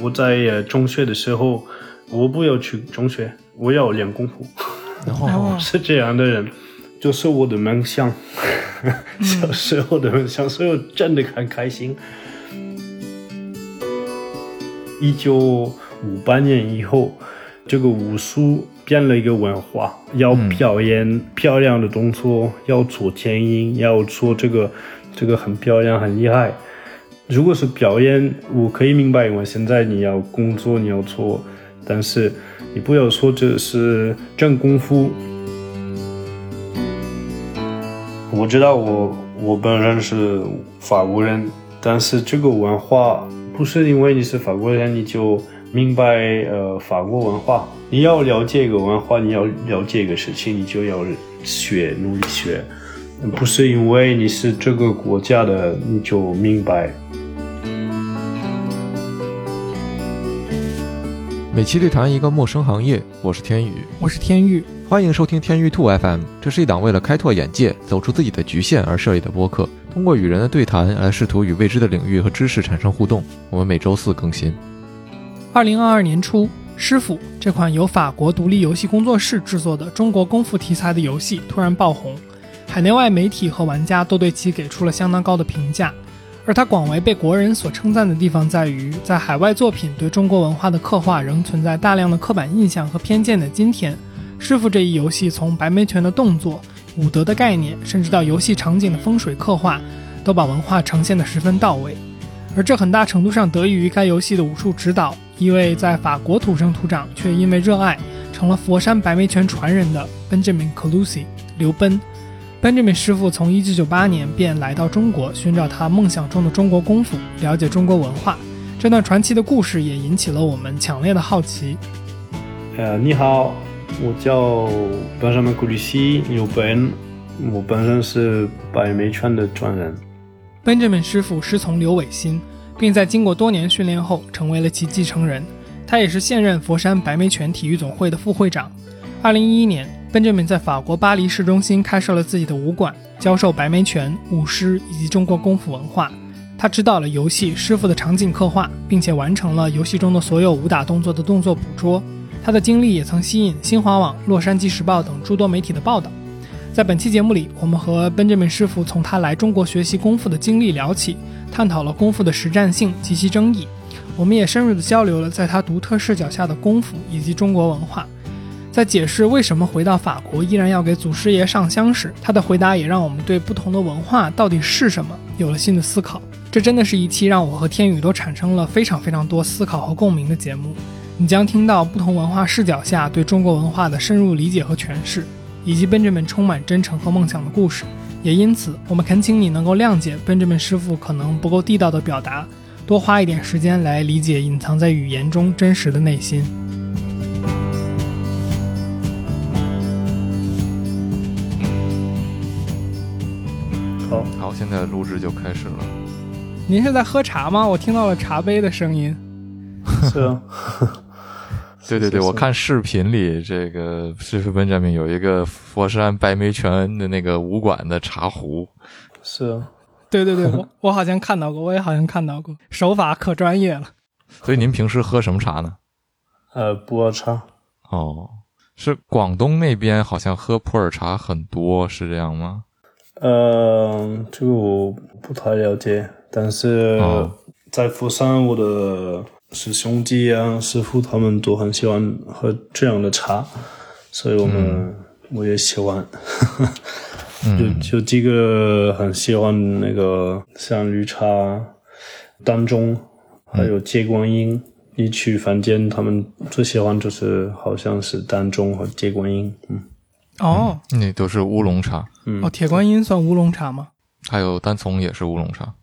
我在呃中学的时候，我不要去中学，我要练功夫。哦 是这样的人，就是我的梦想，小时候的梦想，所以我真的很开心。一九五八年以后，这个武术变了一个文化，要表演漂亮的动作，要做电影，要做这个这个很漂亮、很厉害。如果是表演，我可以明白，因为现在你要工作，你要做，但是你不要说这是真功夫。我知道我我本人是法国人，但是这个文化不是因为你是法国人你就明白呃法国文化。你要了解一个文化，你要了解一个事情，你就要学，努力学。不是因为你是这个国家的你就明白。每期对谈一个陌生行业，我是天宇，我是天域，欢迎收听天域兔 FM。这是一档为了开拓眼界、走出自己的局限而设立的播客，通过与人的对谈来试图与未知的领域和知识产生互动。我们每周四更新。二零二二年初，《师傅》这款由法国独立游戏工作室制作的中国功夫题材的游戏突然爆红，海内外媒体和玩家都对其给出了相当高的评价。而他广为被国人所称赞的地方在于，在海外作品对中国文化的刻画仍存在大量的刻板印象和偏见的今天，《师傅》这一游戏从白眉拳的动作、武德的概念，甚至到游戏场景的风水刻画，都把文化呈现得十分到位。而这很大程度上得益于该游戏的武术指导，一位在法国土生土长却因为热爱成了佛山白眉拳传人的 Benjamin Clusi 刘奔。Benjamin 师傅从1998年便来到中国，寻找他梦想中的中国功夫，了解中国文化。这段传奇的故事也引起了我们强烈的好奇。呃，你好，我叫 Benjamin Colucci 刘奔，我本身是白眉拳的传人。Benjamin 师傅师从刘伟新，并在经过多年训练后成为了其继承人。他也是现任佛山白眉拳体育总会的副会长。2011年，Benjamin 在法国巴黎市中心开设了自己的武馆，教授白眉拳、舞狮以及中国功夫文化。他指导了游戏《师傅》的场景刻画，并且完成了游戏中的所有武打动作的动作捕捉。他的经历也曾吸引新华网、洛杉矶时报等诸多媒体的报道。在本期节目里，我们和 Benjamin 师傅从他来中国学习功夫的经历聊起，探讨了功夫的实战性及其争议。我们也深入的交流了在他独特视角下的功夫以及中国文化。在解释为什么回到法国依然要给祖师爷上香时，他的回答也让我们对不同的文化到底是什么有了新的思考。这真的是一期让我和天宇都产生了非常非常多思考和共鸣的节目。你将听到不同文化视角下对中国文化的深入理解和诠释。以及 Benjamin 充满真诚和梦想的故事，也因此，我们恳请你能够谅解 Benjamin 师傅可能不够地道的表达，多花一点时间来理解隐藏在语言中真实的内心。好，好，现在录制就开始了。您是在喝茶吗？我听到了茶杯的声音。是啊。对 对对，是是我看视频里，这个师傅 Benjamin 有一个佛山白眉泉的那个武馆的茶壶，是啊，对对对，我我好像看到过，我也好像看到过，手法可专业了。所以您平时喝什么茶呢？呃，普洱茶。哦，是广东那边好像喝普洱茶很多，是这样吗？呃，这个我不太了解，但是哦在佛山，我的师兄弟啊、师傅他们都很喜欢喝这样的茶，所以我们、我也喜欢。嗯，就就几个很喜欢那个像绿茶、丹中，还有接观音。一去凡间，他们最喜欢就是好像是丹中和接观音。嗯，哦那都是乌龙茶，哦，铁观音算乌龙茶吗？还有单丛也是乌龙茶。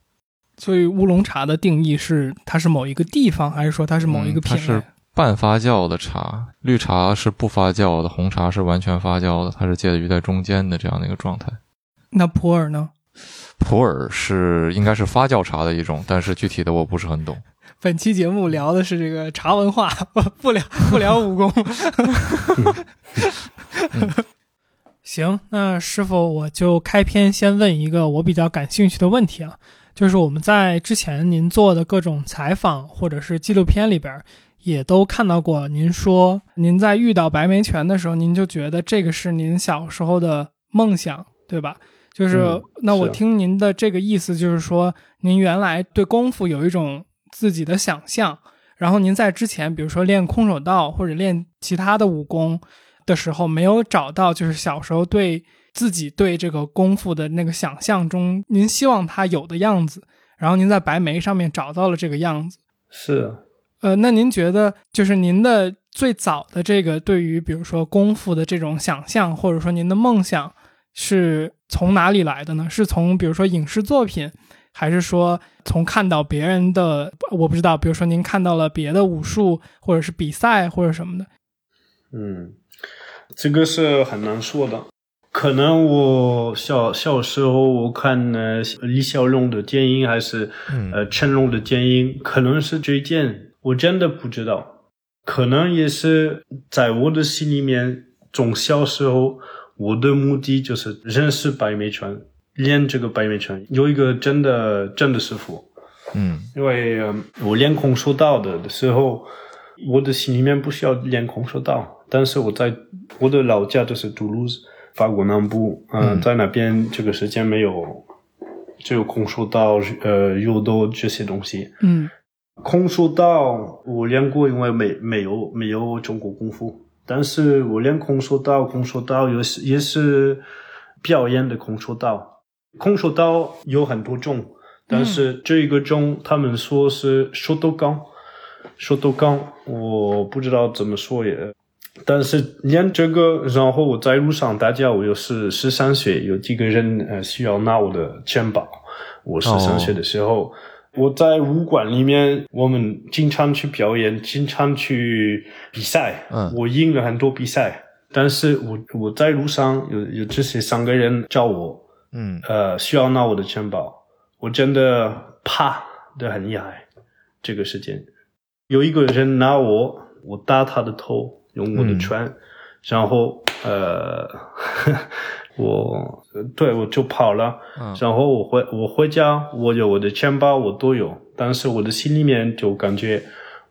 所以乌龙茶的定义是它是某一个地方，还是说它是某一个嗯它是品类？半发酵的茶，绿茶是不发酵的，红茶是完全发酵的，它是介于在中间的这样的一个状态。那普洱呢？普洱是应该是发酵茶的一种，但是具体的我不是很懂。本期节目聊的是这个茶文化，不不聊不聊武功。行，那师傅我就开篇先问一个我比较感兴趣的问题啊，就是我们在之前您做的各种采访或者是纪录片里边，也都看到过您说，您在遇到白眉拳的时候，您就觉得这个是您小时候的梦想，对吧？就是那我听您的这个意思，就是说您原来对功夫有一种自己的想象，然后您在之前，比如说练空手道或者练其他的武功的时候，没有找到就是小时候对。自己对这个功夫的那个想象中，您希望它有的样子，然后您在白眉上面找到了这个样子。是，呃，那您觉得就是您的最早的这个对于比如说功夫的这种想象，或者说您的梦想是从哪里来的呢？是从比如说影视作品，还是说从看到别人的？我不知道，比如说您看到了别的武术，或者是比赛或者什么的。嗯，这个是很难说的。可能我小小时候我看呃李小龙的电影还是呃成龙的电影，可能是这件，我真的不知道。可能也是在我的心里面，从小时候我的目的就是认识白眉拳，练这个白眉拳，有一个真的真的师傅。嗯，因为我练空手道的的时候，我的心里面不需要练空手道，但是我在我的老家就是杜鲁斯。法国南部，嗯，在那边这个时间没有，只有空手道、呃，柔道这些东西。嗯，空手道我练过，因为没没有没有中国功夫，但是我练空手道，空手道也是也是表演的空手道。空手道有很多种，但是这一个种他们说是手斗钢，手斗钢，我不知道怎么说也。但是练这个，然后我在路上大家，我又是十三岁，有几个人呃需要拿我的钱包。我十三岁的时候，我在武馆里面，我们经常去表演，经常去比赛。嗯，我赢了很多比赛，但是我我在路上有有这些三个人找我，嗯，呃，需要拿我的钱包，我真的怕的很厉害。这个时间，有一个人拿我，我打他的头。用我的拳，然后呃，我对我就跑了，然后我回我回家，我有我的钱包，我都有，但是我的心里面就感觉，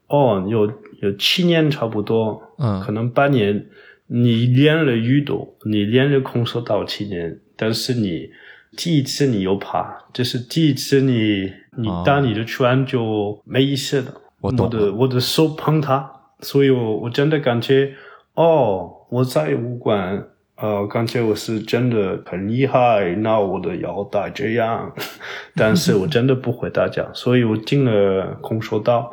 哦，有有七年差不多，嗯，可能八年，你练了宇斗，你练了空手道七年，但是你第一次你又怕，就是第一次你你打你的拳就没意思了，我的我的手碰它。所以，我我真的感觉，哦，我在武馆，呃，感觉我是真的很厉害，那我的腰带这样，但是我真的不会打架，所以我进了空手道，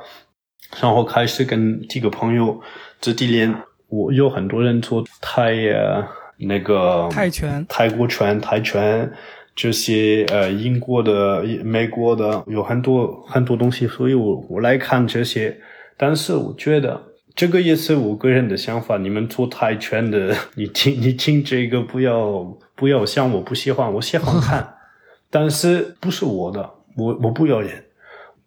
然后开始跟几个朋友自己练。我有很多人做泰呀，那个泰拳、泰国拳、泰拳这些，呃，英国的、美国的，有很多很多东西，所以我我来看这些，但是我觉得。这个也是我个人的想法。你们做泰拳的，你听你听这个，不要不要想我不喜欢，我喜欢看，但是不是我的，我我不要演。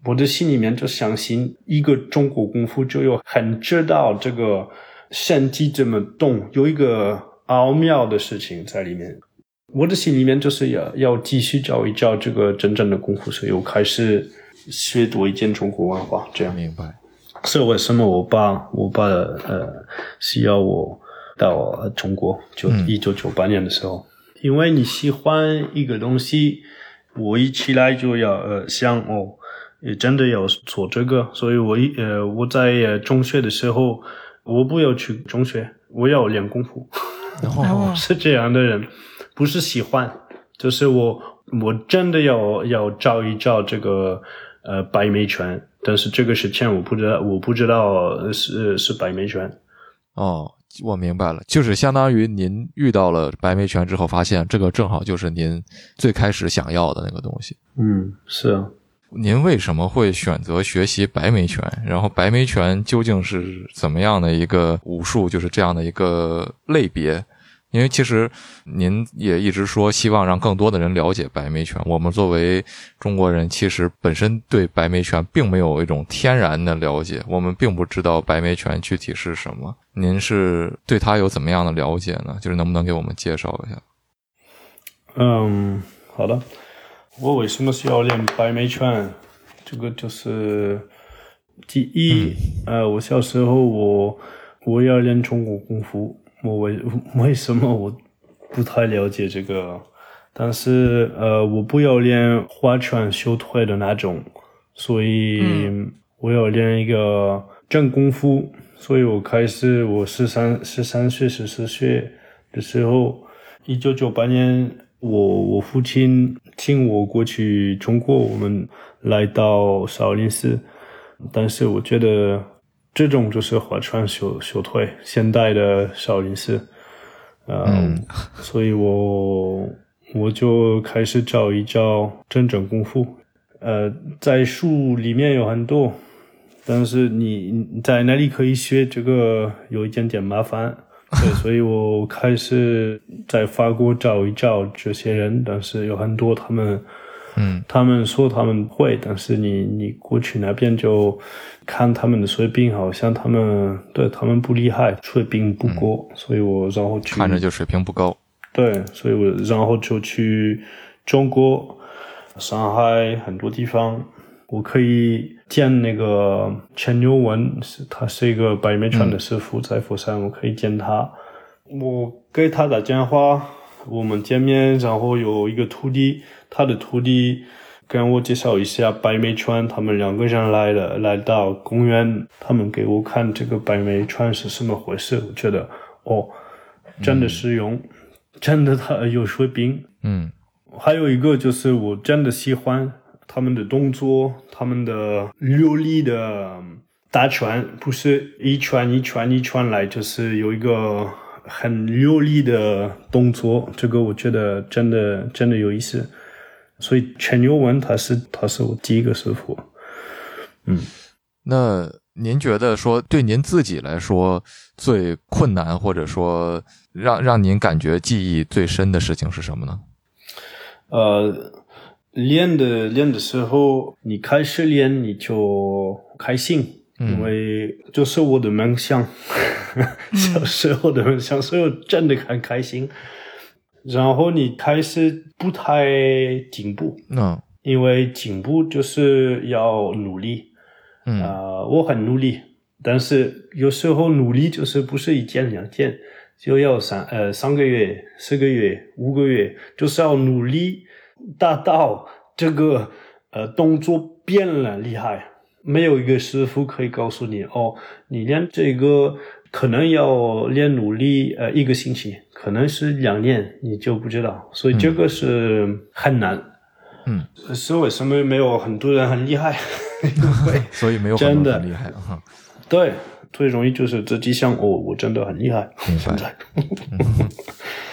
我的心里面就相信，一个中国功夫就有很知道这个身体怎么动，有一个奥妙的事情在里面。我的心里面就是要要继续教一教这个真正的功夫，所以我开始学多一点中国文化，这样明白。是为什么我爸我爸呃需要我到中国？就一九九八年的时候，因为你喜欢一个东西，我一起来就要呃想哦，也真的要做这个，所以我一呃我在中学的时候，我不要去中学，我要练功夫。然哦，是这样的人，不是喜欢，就是我我真的要要照一照这个呃白眉拳。但是这个是欠，我不知道，我不知道是是白眉拳。哦，我明白了，就是相当于您遇到了白眉拳之后，发现这个正好就是您最开始想要的那个东西。嗯，是啊。您为什么会选择学习白眉拳？然后白眉拳究竟是怎么样的一个武术？就是这样的一个类别？因为其实您也一直说希望让更多的人了解白眉拳。我们作为中国人，其实本身对白眉拳并没有一种天然的了解，我们并不知道白眉拳具体是什么。您是对它有怎么样的了解呢？就是能不能给我们介绍一下？嗯，好的。我为什么需要练白眉拳？这个就是第一，呃，我小时候我我要练中国功夫，我为 为什么我不太了解这个？但是呃，我不要练划拳修腿的那种，所以我要练一个真功夫。所以我开始，我十三十三岁十四岁的时候，一九九八年，我我父亲请我过去中国，我们来到少林寺。但是我觉得这种就是花拳绣绣腿，现代的少林寺。嗯，所以我。我就开始找一找真正功夫，呃，在书里面有很多，但是你在哪里可以学这个有一点点麻烦，对，所以我开始在法国找一找这些人，但是有很多他们，嗯，他们说他们会，但是你你过去那边就看他们的水平，好像他们对他们不厉害，水平不高，所以我然后去看着就水平不高。对，所以我然后就去中国、上海很多地方，我可以见那个陈牛文，是他是一个白眉拳的师傅，在佛山，我可以见他。我给他打电话，我们见面，然后有一个徒弟，他的徒弟跟我介绍一下白眉川，他们两个人来了，来到公园，他们给我看这个白眉川是什么回事，我觉得哦，真的实用。真的，他有水平。嗯，还有一个就是我真的喜欢他们的动作，他们的流利的打拳，不是一拳一拳一拳来，就是有一个很流利的动作。这个我觉得真的真的有意思。所以陈牛文他是他是我第一个师傅。嗯，那您觉得说对您自己来说最困难，或者说？让让您感觉记忆最深的事情是什么呢？呃，练的练的时候，你开始练你就开心，因为就是我的梦想，小时候的梦想，所以我真的很开心。然后你开始不太进步，嗯，因为进步就是要努力，嗯啊，我很努力，但是有时候努力就是不是一件两件。就要三呃三个月、四个月、五个月，就是要努力达到这个呃动作变了厉害。没有一个师傅可以告诉你哦，你练这个可能要练努力呃一个星期，可能是两年，你就不知道。所以这个是很难。嗯，是为什么没有很多人很厉害？所以没有很多人厉害哈。对。最容易就是自己想哦，我真的很厉害。现在，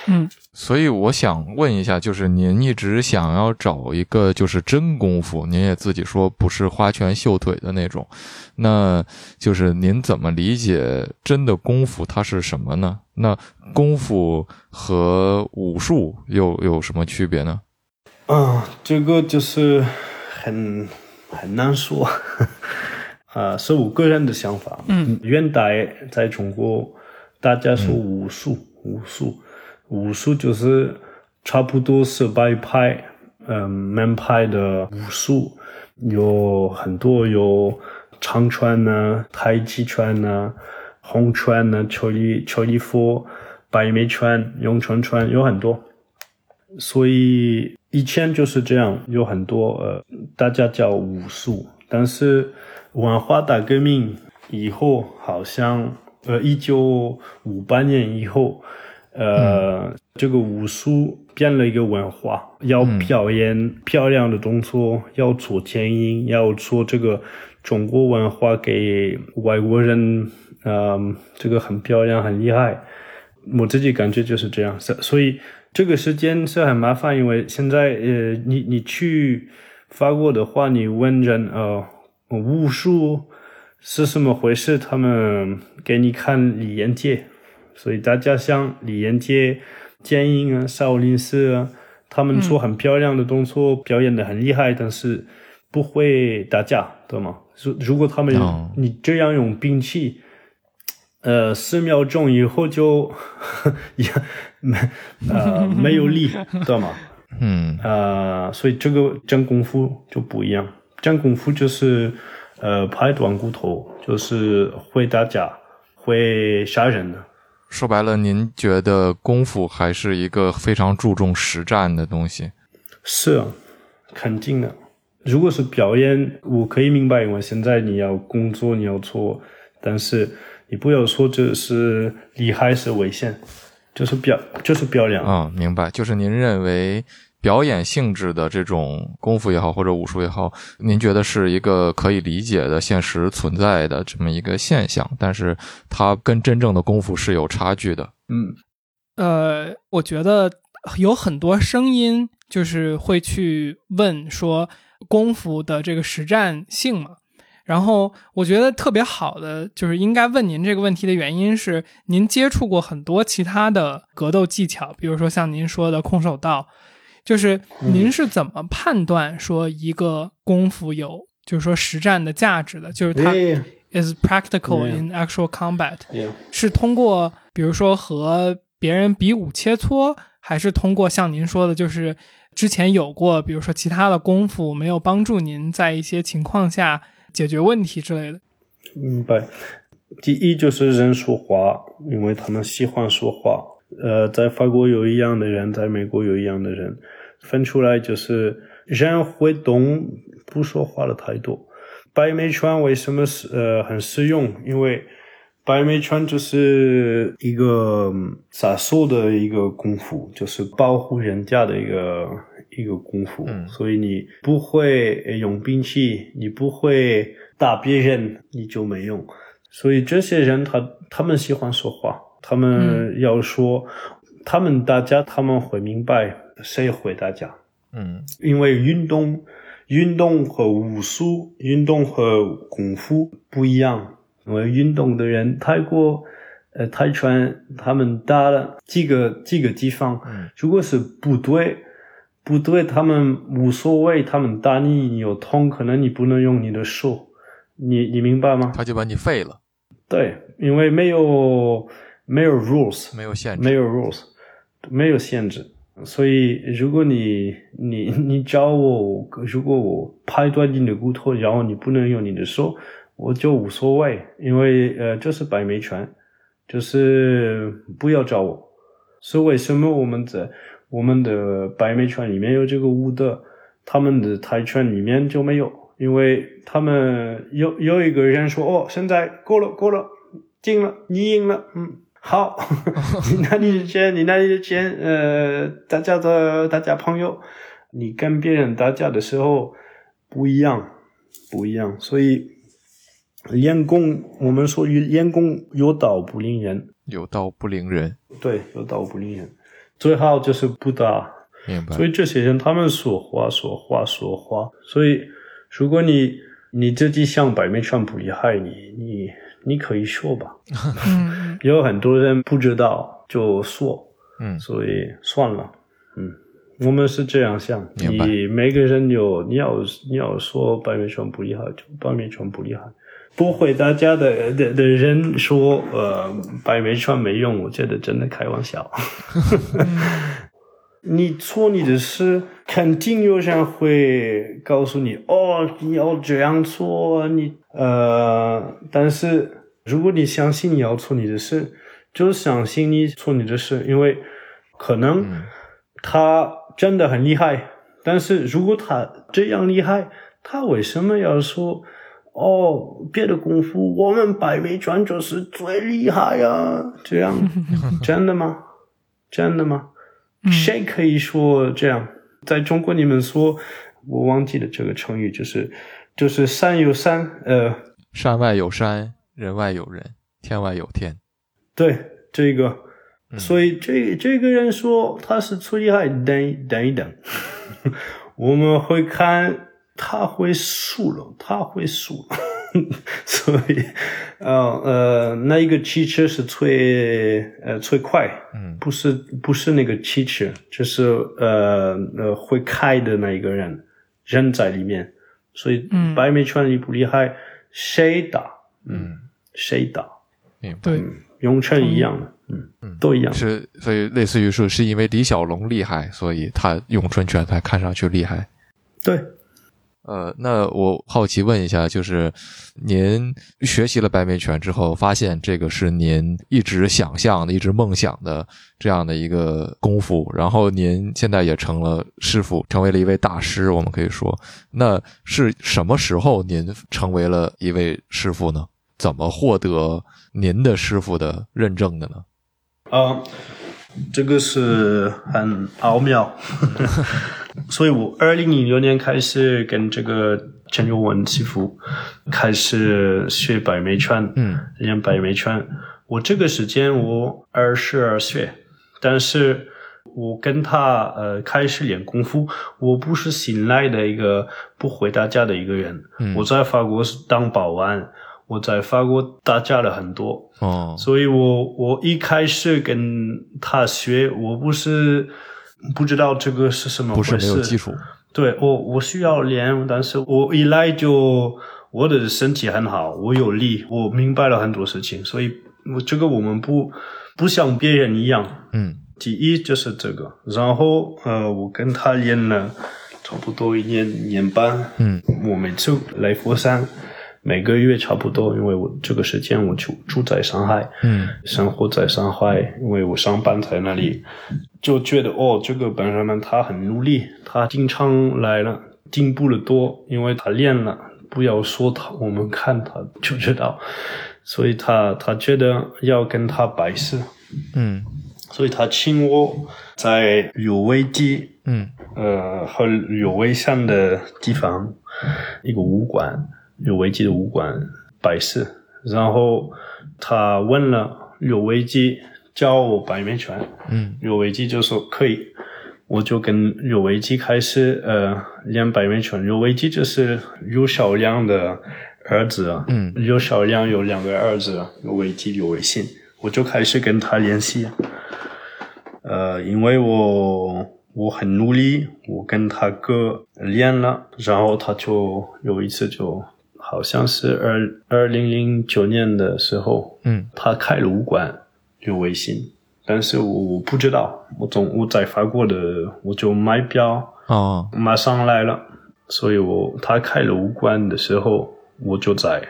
嗯，所以我想问一下，就是您一直想要找一个就是真功夫，您也自己说不是花拳绣腿的那种，那就是您怎么理解真的功夫它是什么呢？那功夫和武术又有什么区别呢？啊，这个就是很很难说。啊，是我个人的想法。嗯，元代在中国，大家说武术，武术，武术就是差不多是白派，嗯，门派的武术，有很多有长拳呢、太极拳呢、红拳呢、邱礼邱礼佛、白眉拳、咏春拳，有很多。所以以前就是这样，有很多呃，大家叫武术，但是。文化大革命以后，好像呃，一九五八年以后，呃，这个武术变了一个文化，要表演漂亮的动作，要做剪影，要做这个中国文化给外国人，嗯，这个很漂亮，很厉害。我自己感觉就是这样，所以这个时间是很麻烦，因为现在呃，你你去法国的话，你问人呃。武术是什么回事？他们给你看李连杰，所以大家像李连杰、剑英啊、少林寺啊，他们做很漂亮的动作，表演的很厉害，但是不会打架，对吗？如如果他们你这样用兵器，呃，十秒钟以后就 也没 呃没有力，对吗？嗯啊、所以这个真功夫就不一样。真功夫就是呃拍断骨头，就是会打架、会杀人的。说白了，您觉得功夫还是一个非常注重实战的东西？是啊，肯定的。如果是表演，我可以明白，因为现在你要工作，你要做，但是你不要说这是厉害是危险，就是表就是表演。啊、明白。就是您认为表演性质的这种功夫也好，或者武术也好，您觉得是一个可以理解的、现实存在的这么一个现象，但是它跟真正的功夫是有差距的。嗯呃，我觉得有很多声音就是会去问说功夫的这个实战性嘛。然后我觉得特别好的就是应该问您这个问题的原因是，您接触过很多其他的格斗技巧，比如说像您说的空手道，就是您是怎么判断说一个功夫有就是说实战的价值的？就是它 is practical in actual combat。是通过比如说和别人比武切磋，还是通过像您说的，就是之前有过，比如说其他的功夫没有帮助您在一些情况下解决问题之类的？明白。第一就是人说话，因为他们喜欢说话。呃，在法国有一样的人，在美国有一样的人，分出来就是人会动，不说话的态度。白眉拳为什么是呃很实用？因为白眉拳就是一个嗯杀手的一个功夫，就是保护人家的一个一个功夫。嗯所以你不会呃用兵器，你不会打别人，你就没用。所以这些人他他们喜欢说话，他们要说，他们大家他们会明白谁回答讲。嗯因为运动、运动和武术、运动和功夫不一样。因为运动的人，太过、呃泰拳，他们打了几个几个地方，嗯如果是部队，部队他们无所谓，他们打你，你有痛，可能你不能用你的手，你你明白吗？他就把你废了，对，因为没有没有 rules，没有限制。没有 rules，没有限制。所以，如果你你你找我，如果我拍断你的骨头，然后你不能用你的手，我就无所谓，因为呃，这是白眉拳，就是不要找我。是为什么我们在我们的白眉拳里面有这个武德，他们的泰拳里面就没有？因为他们有有一个人说：“哦，现在够了，够了，进了，你赢了，嗯，好，你拿你的钱，你拿你的钱，呃，大家的大家朋友，你跟别人打架的时候不一样，不一样，所以练功，我们说练功有道不灵人，有道不灵人，对，有道不灵人，最好就是不打。明白所？以这些人他们说话说话说话，所以如果你你自己想摆明上不厉害，你你你可以说吧。嗯，有很多人不知道就说，嗯。所以算了，嗯，我们是这样想，你每个人有你要你要说白眉拳不厉害，就白眉拳不厉害。不会打架的的的人说，呃，白眉川没用，我觉得真的开玩笑。你做你的事，肯定有人会告诉你，哦，你要这样做，你呃，但是如果你相信你要做你的事，就相信你做你的事，因为可能嗯他真的很厉害，但是如果他这样厉害，他为什么要说？哦，别的功夫我们白眉拳就是最厉害啊！这样 真的吗？真的吗？谁可以说这样？在中国，你们说，我忘记了这个成语，就是就是山有山，呃，山外有山，人外有人，天外有天。对这个，嗯。所以这这个人说他是最厉害，等一等一等，我们会看他会输了，他会输了，所以呃呃，那一个汽车是最呃最快，嗯不是不是那个汽车，就是呃呃会开的那一个人人在里面，所以嗯白眉拳厉不厉害，谁打嗯，谁打，明白。对，咏春一样的，嗯，都一样。是，所以类似于说，是因为李小龙厉害，所以他咏春拳才看上去厉害。对。呃，那我好奇问一下，就是您学习了白眉拳之后，发现这个是您一直想象的、一直梦想的这样的一个功夫，然后您现在也成了师傅，成为了一位大师。我们可以说，那是什么时候您成为了一位师傅呢？怎么获得您的师傅的认证的呢？啊。这个是很奥妙，所以我二零零六年开始跟这个陈友文师傅开始学白眉拳，嗯，练白眉拳。我这个时间我二十二岁，但是我跟他呃开始练功夫，我不是新来的一个不会打架的一个人，我在法国是当保安。我在法国打架了很多，哦，所以我我一开始跟他学，我不是不知道这个是什么回事，不是没有基础。对，我我需要练，但是我一来就我的身体很好，我有力，我明白了很多事情，所以我这个我们不不像别人一样，嗯，第一就是这个，然后呃，我跟他练了差不多一年年半，嗯，我每次来佛山。每个月差不多，因为我这个时间我住住在上海，嗯，生活在上海，因为我上班在那里，就觉得哦，这个本人们他很努力，他经常来了，进步了多，因为他练了，不要说他，我们看他就知道，所以他他觉得要跟他拜师，嗯，所以他请我在有危机，嗯，呃和有危险的地方一个武馆。刘维基的武馆拜师，然后他问了刘维基教我白面拳，嗯，刘维基就说可以，我就跟刘维基开始呃练白面拳。刘维基就是刘小亮的儿子，嗯，刘小亮有两个儿子，刘维基、刘维信，我就开始跟他联系，呃，因为我我很努力，我跟他哥练了，然后他就有一次就。好像是二二零零九年的时候，嗯，他开了武馆有微信，但是我我不知道，我总我在法国的，我就买票哦，马上来了，所以我他开了武馆的时候，我就在，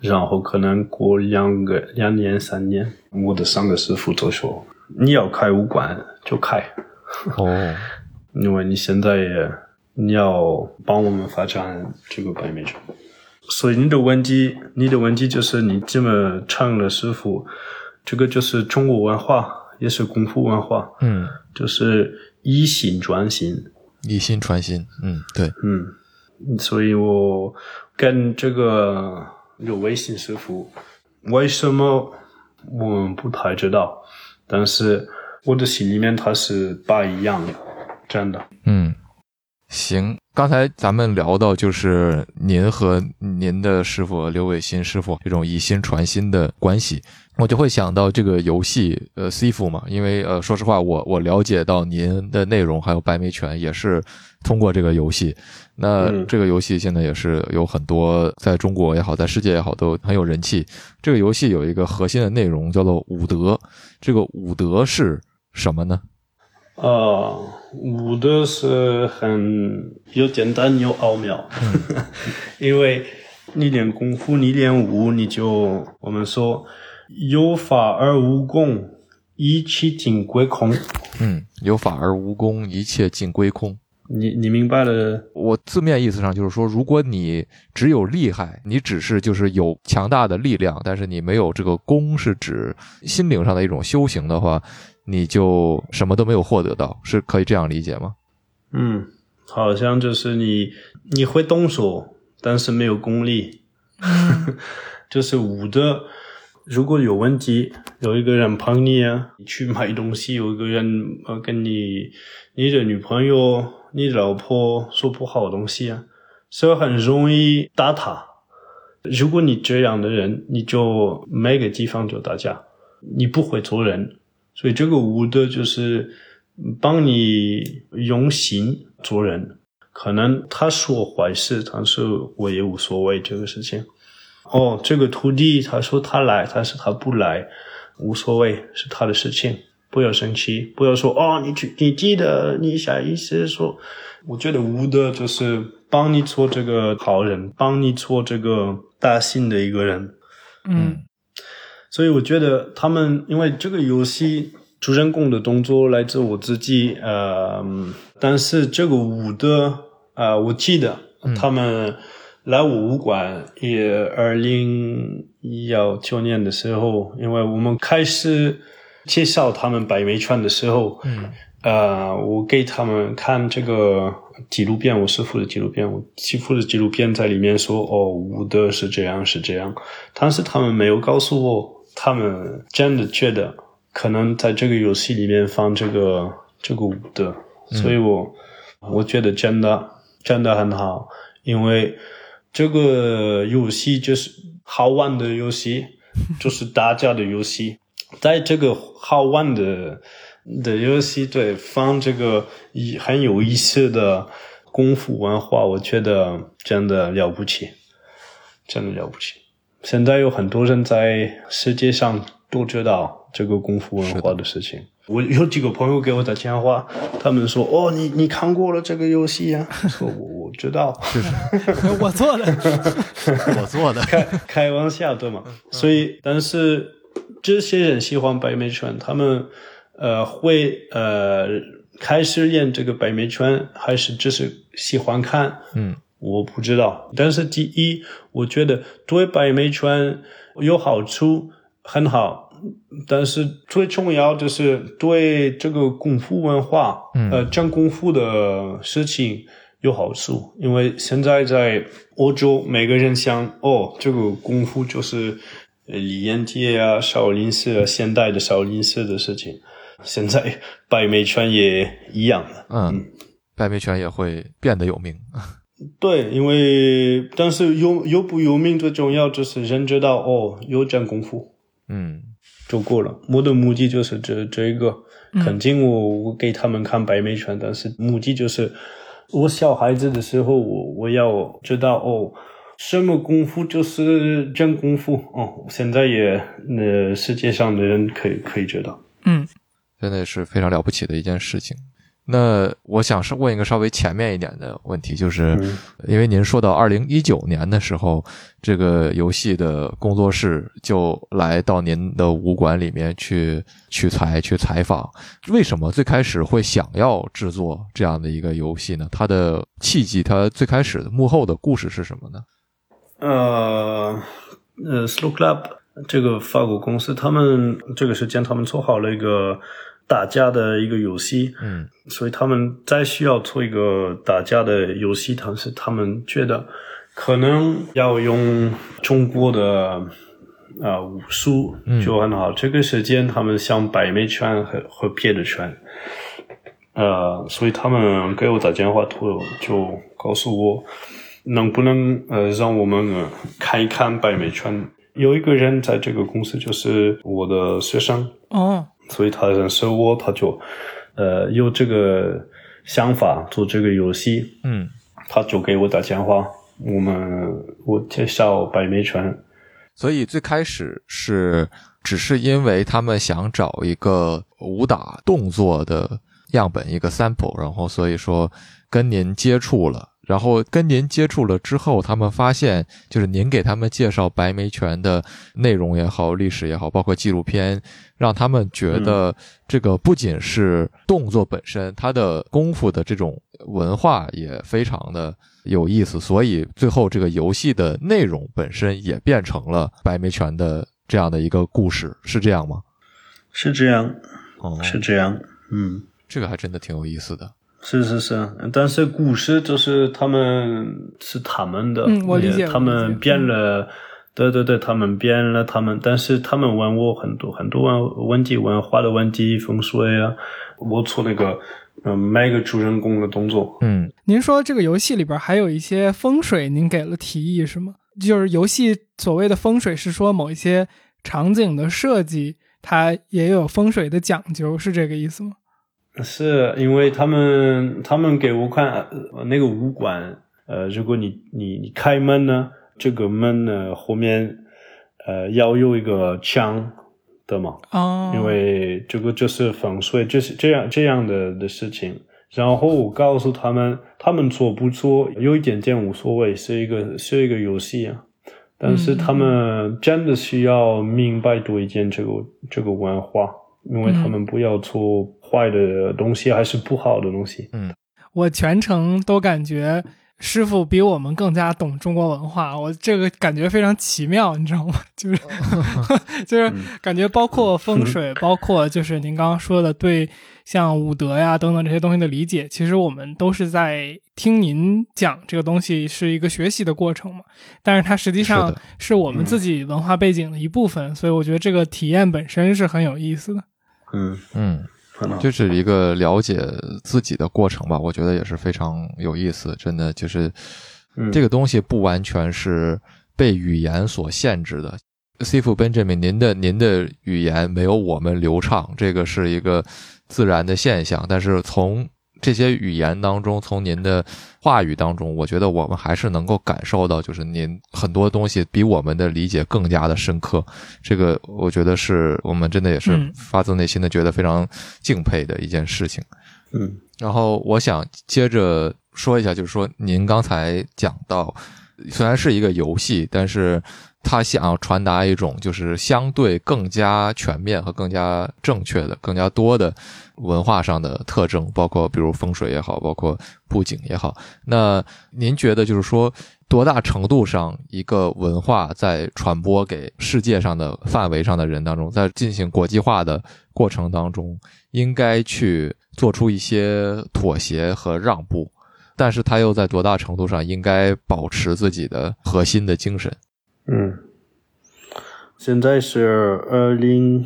然后可能过两个两年三年，我的三个师傅都说你要开武馆就开，哦，因为你现在也你要帮我们发展这个白眉拳。所以你的问题，你的问题就是你这么唱的师傅，这个就是中国文化，也是功夫文化，嗯，就是以心传心，以心传心，嗯，对，嗯，所以我跟这个有微信师傅，为什么我们不太知道？但是我的心里面他是不一样的，真的，嗯。行，刚才咱们聊到就是您和您的师傅刘伟新师傅这种以心传心的关系，我就会想到这个游戏，呃，C 服嘛，因为呃，说实话，我我了解到您的内容还有白眉拳也是通过这个游戏。那这个游戏现在也是有很多在中国也好，在世界也好都很有人气。这个游戏有一个核心的内容叫做武德，这个武德是什么呢？啊，武德是很又简单又奥妙，因为你练功夫，你练武，你就我们说有法而无功，一切尽归空。嗯，有法而无功，一切尽归空。你你明白了？我字面意思上就是说，如果你只有厉害，你只是就是有强大的力量，但是你没有这个功，是指心灵上的一种修行的话。你就什么都没有获得到，是可以这样理解吗？嗯，好像就是你你会动手，但是没有功力，就是武德。如果有问题，有一个人帮你啊，去买东西，有一个人呃跟你你的女朋友、你的老婆说不好东西啊，所以很容易打他。如果你这样的人，你就每个地方就打架，你不会做人。所以这个无德就是帮你用心做人。可能他说坏事，但是我也无所谓这个事情。哦，这个徒弟他说他来，但是他不来，无所谓，是他的事情，不要生气，不要说哦，你去你记得你下意识说，我觉得无德就是帮你做这个好人，帮你做这个大心的一个人，嗯所以我觉得他们因为这个游戏主人公的动作来自我自己，呃，嗯但是这个武德，呃，我记得他们来我武馆也二零幺九年的时候，因为我们开始介绍他们百媚川的时候，嗯。呃，我给他们看这个纪录片，我师傅的纪录片，我师傅的纪录片在里面说，哦，武德是这样是这样，但是他们没有告诉我，他们真的觉得可能在这个游戏里面放这个这个舞的，所以我我觉得真的真的很好，因为这个游戏就是好玩的游戏，就是大家的游戏，在这个好玩的的游戏对放这个一很有意思的功夫文化，我觉得真的了不起，真的了不起。现在有很多人在世界上都知道这个功夫文化的事情。我有几个朋友给我打电话，他们说：“哦，你你看过了这个游戏呀、我说：“我我知道。”我做的，我做的，开开玩笑对吗？所以，但是这些人喜欢白眉拳，他们呃会呃开始练这个白眉拳，还是只是喜欢看？嗯，我不知道。但是第一，我觉得对白眉拳有好处，很好。但是最重要就是对这个功夫文化，呃，讲功夫的事情有好处，因为现在在欧洲，每个人想哦，这个功夫就是呃李连杰啊、少林寺啊、现代的少林寺的事情。现在白眉拳也一样的，嗯，白眉拳也会变得有名。对，因为但是有有不有名最重要就是人知道哦，有讲功夫嗯就够了。我的目的就是这这一个，肯定我我给他们看白眉拳，但是目的就是我小孩子的时候，我我要知道哦，什么功夫就是真功夫哦。现在也呃，世界上的人可以可以知道。嗯真的是非常了不起的一件事情。那我想是问一个稍微前面一点的问题，就是嗯因为您说到二零一九年的时候，这个游戏的工作室就来到您的武馆里面去取材、去采访。为什么最开始会想要制作这样的一个游戏呢？它的契机，它最开始的幕后的故事是什么呢？呃呃，Slow Club 这个法国公司，他们这个时间他们做好了一个打架的一个游戏，嗯。所以他们再需要做一个打架的游戏，但是他们觉得可能要用中国的呃武术就很好。这个时间他们想百媚拳和和别的拳，呃，所以他们给我打电话，就就告诉我能不能呃让我们呃看一看百媚拳。有一个人在这个公司就是我的学生，哦，所以他认识我，他就呃有这个想法做这个游戏，嗯。他就给我打电话，我们我介绍百媚拳，所以最开始是只是因为他们想找一个武打动作的样本，一个 sample，然后所以说跟您接触了。然后跟您接触了之后，他们发现，就是您给他们介绍白眉拳的内容也好，历史也好，包括纪录片，让他们觉得这个不仅是动作本身，它的功夫的这种文化也非常的有意思，所以最后这个游戏的内容本身也变成了白眉拳的这样的一个故事，是这样吗？是这样，哦，是这样，嗯。这个还真的挺有意思的。是是是，但是故事就是他们是他们的，嗯我理解他们编了，对对对，他们编了他们，但是他们问我很多很多问问题，文化的问题，风水啊，我做那个嗯每个主人公的动作，嗯，您说这个游戏里边还有一些风水，您给了提议是吗？就是游戏所谓的风水是说某一些场景的设计，它也有风水的讲究，是这个意思吗？是因为他们他们给我看呃那个武馆，呃，如果你你你开门呢，这个门呢后面呃要有一个墙的嘛？哦，因为这个就是风水，就是这样这样的的事情。然后我告诉他们，他们做不做有一点点无所谓，是一个是一个游戏啊。但是他们真的需要明白多一点这个这个文化，因为他们不要做坏的东西，还是不好的东西。嗯，我全程都感觉。师傅比我们更加懂中国文化，我这个感觉非常奇妙，你知道吗？就是 就是感觉包括风水，包括就是您刚刚说的对像武德呀等等这些东西的理解，其实我们都是在听您讲这个东西是一个学习的过程嘛。但是它实际上是我们自己文化背景的一部分，所以我觉得这个体验本身是很有意思的。嗯嗯。就是一个了解自己的过程吧，我觉得也是非常有意思。真的就是，这个东西不完全是被语言所限制的。C 傅 Benjamin，您的您的语言没有我们流畅，这个是一个自然的现象。但是从这些语言当中，从您的话语当中，我觉得我们还是能够感受到，就是您很多东西比我们的理解更加的深刻。这个我觉得是我们真的也是发自内心的觉得非常敬佩的一件事情。嗯，然后我想接着说一下，就是说您刚才讲到，虽然是一个游戏，但是。他想要传达一种就是相对更加全面和更加正确的、更加多的文化上的特征，包括比如风水也好，包括布景也好。那您觉得就是说，多大程度上一个文化在传播给世界上的范围上的人当中，在进行国际化的过程当中，应该去做出一些妥协和让步，但是他又在多大程度上应该保持自己的核心的精神？嗯，现在是二零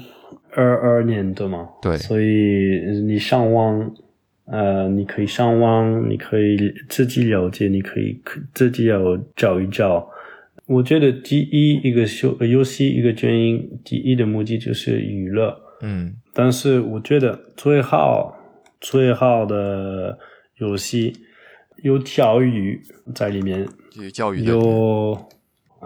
二二年的嘛？对，所以你上网，呃，你可以上网，你可以自己了解，你可以自己要找一找。我觉得第一一个游游戏一个原因，第一的目的就是娱乐。嗯，但是我觉得最好最好的游戏有教育在里面，有教育有。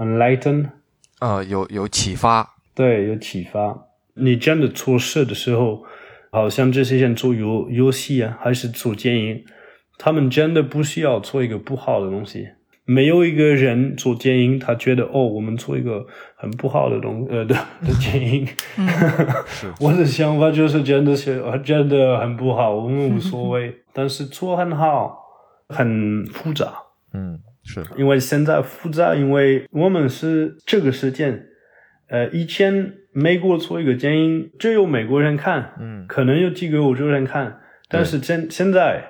Enlighten，啊，有有启发，对，有启发。你真的做事的时候，好像这些人做游游戏啊，还是做电影，他们真的不需要做一个不好的东西。没有一个人做电影，他觉得哦，我们做一个很不好的东呃的 的电影。我的想法就是真的是真的很不好，我们无所谓。但是做很好，很复杂。嗯。是。因为现在复杂，因为我们是这个时间，呃，以前美国做一个电影只有美国人看，嗯，可能有几个欧洲人看，但是现现在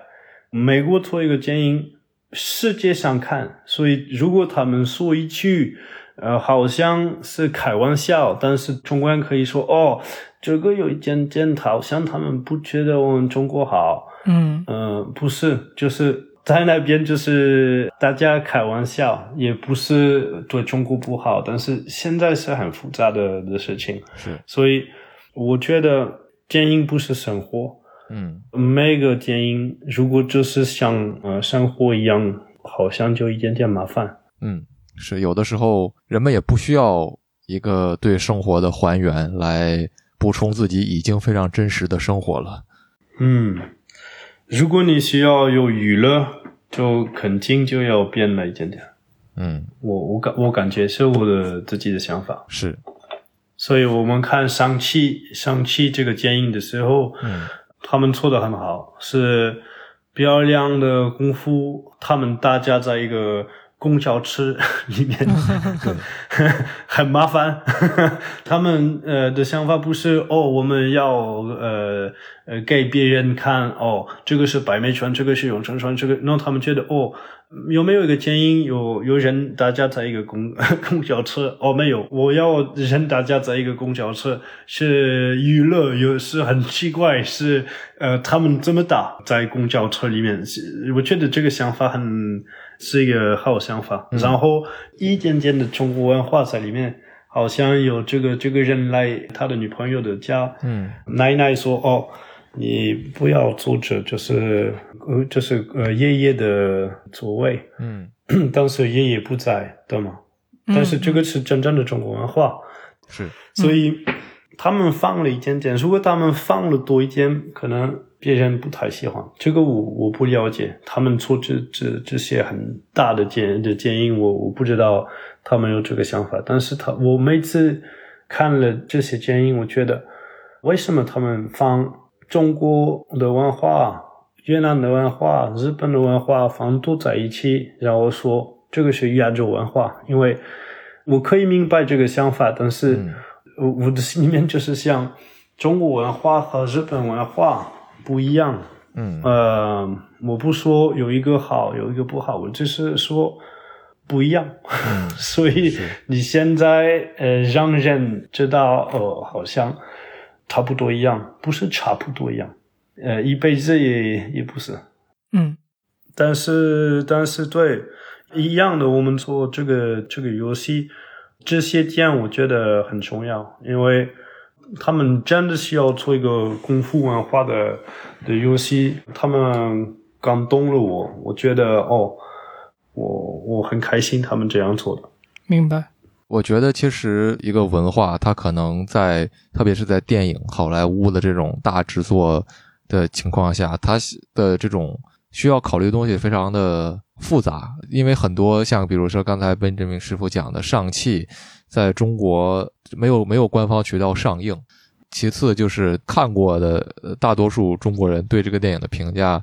美国做一个电影，世界上看，所以如果他们说一句，呃，好像是开玩笑，但是中国人可以说，哦，这个有一点点，好像他们不觉得我们中国好，嗯，呃，不是，就是。在那边就是大家开玩笑，也不是对中国不好，但是现在是很复杂的的事情，是，所以我觉得电影不是生活，嗯，每个电影如果就是像呃生活一样，好像就一点点麻烦，嗯，是有的时候人们也不需要一个对生活的还原来补充自己已经非常真实的生活了，嗯。如果你需要有娱乐，就肯定就要变了一点点。嗯，我我感我感觉是我的自己的想法。是，所以我们看上汽上汽这个建议的时候，嗯，他们做的很好，是漂亮的功夫，他们大家在一个。公交车 里面 很麻烦，他们呃的想法不是哦，我们要呃呃给别人看哦，这个是白眉泉，这个是永城川，这个，让他们觉得哦，有没有一个建议，有有人大家在一个公公交车哦，没有，我要人大家在一个公交车是娱乐，有是很奇怪，是呃他们这么大在公交车里面，我觉得这个想法很。是一个好想法，然后一点点的中国文化在里面，好像有这个这个人来他的女朋友的家，嗯，奶奶说哦，你不要阻止，就是呃就是呃爷爷的座位，嗯，当时爷爷不在，对吗？但是这个是真正的中国文化，是，所以他们放了一点点，如果他们放了多一点，可能别人不太喜欢。这个我我不了解，他们做这这这些很大的建的建议，我我不知道他们有这个想法。但是他我每次看了这些建议，我觉得为什么他们放中国的文化、越南的文化、日本的文化放都在一起，然后说这个是亚洲文化，因为我可以明白这个想法，但是。我我的心里面就是想，中国文化和日本文化不一样。嗯，呃，我不说有一个好，有一个不好，我只是说不一样。所以你现在呃让人知道，哦，好像差不多一样，不是差不多一样，呃，一辈子也也不是。嗯，但是但是对一样的，我们做这个这个游戏。这些点我觉得很重要，因为他们真的需要做一个功夫文化的的游戏。他们感动了我，我觉得哦，我我很开心他们这样做的。明白。我觉得其实一个文化，它可能在特别是在电影、好莱坞的这种大制作的情况下，它的这种需要考虑的东西非常的。复杂，因为很多像比如说刚才温志明师傅讲的上汽，在中国没有没有官方渠道上映。其次就是看过的大多数中国人对这个电影的评价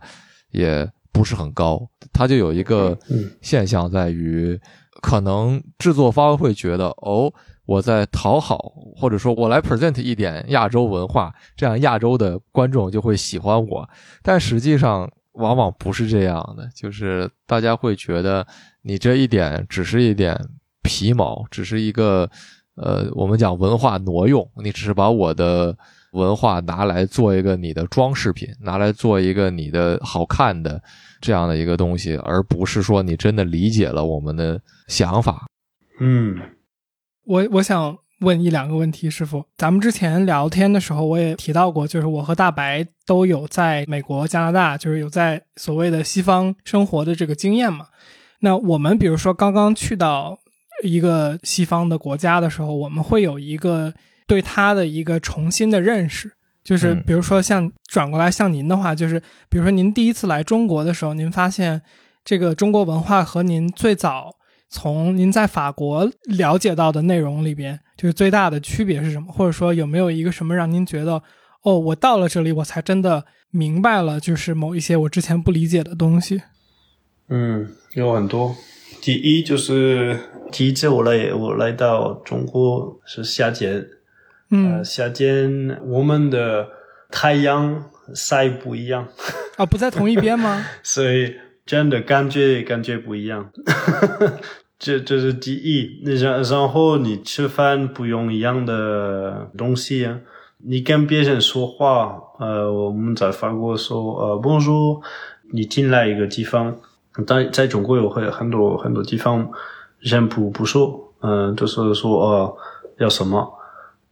也不是很高。它就有一个现象在于，可能制作方会觉得哦，我在讨好，或者说我来 present 一点亚洲文化，这样亚洲的观众就会喜欢我。但实际上。往往不是这样的，就是大家会觉得你这一点只是一点皮毛，只是一个呃，我们讲文化挪用，你只是把我的文化拿来做一个你的装饰品，拿来做一个你的好看的这样的一个东西，而不是说你真的理解了我们的想法。嗯，我我想。问一两个问题，师傅，咱们之前聊天的时候，我也提到过，就是我和大白都有在美国、加拿大，就是有在所谓的西方生活的这个经验嘛。那我们比如说刚刚去到一个西方的国家的时候，我们会有一个对他的一个重新的认识，就是比如说像转过来像您的话，就是比如说您第一次来中国的时候，您发现这个中国文化和您最早。从您在法国了解到的内容里边，就是最大的区别是什么？或者说有没有一个什么让您觉得，哦，我到了这里，我才真的明白了，就是某一些我之前不理解的东西？嗯，有很多。第一就是第一次我来我来到中国是夏天，嗯，夏天我们的太阳晒不一样啊，不在同一边吗？所以。真的感觉感觉不一样，这这是第一。然然后你吃饭不用一样的东西啊，你跟别人说话，呃，我们在法国说呃，Bonjour，你进来一个地方，在在中国有很很多很多地方人不不说，嗯，就是说呃要什么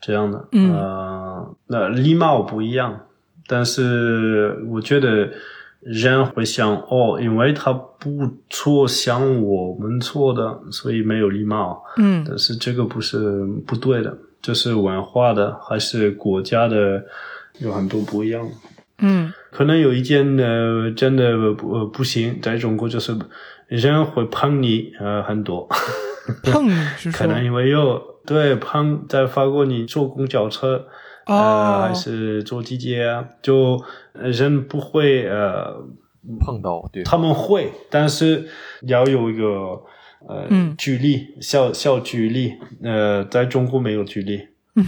这样的，嗯，那礼貌不一样，但是我觉得。人会想哦，因为他不错像我们错的，所以没有礼貌。嗯，但是这个不是不对的，这是文化的还是国家的，有很多不一样。嗯，可能有一件呃真的不不行，在中国就是人会碰你呃很多，碰 可能因为有对碰在法国你坐公交车。呃，还是坐地铁啊，就人不会呃碰到，对，他们会，但是要有一个呃距离，小小距离，呃，在中国没有距离，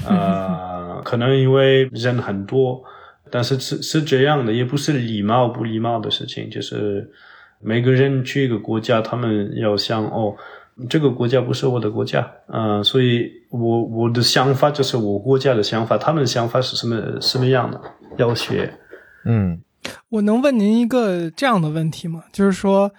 呃，可能因为人很多，但是是是这样的，也不是礼貌不礼貌的事情，就是每个人去一个国家，他们要想哦。这个国家不是我的国家，嗯，所以我我的想法就是我国家的想法，他们的想法是什么什么样的？要学，嗯，我能问您一个这样的问题吗？就是说，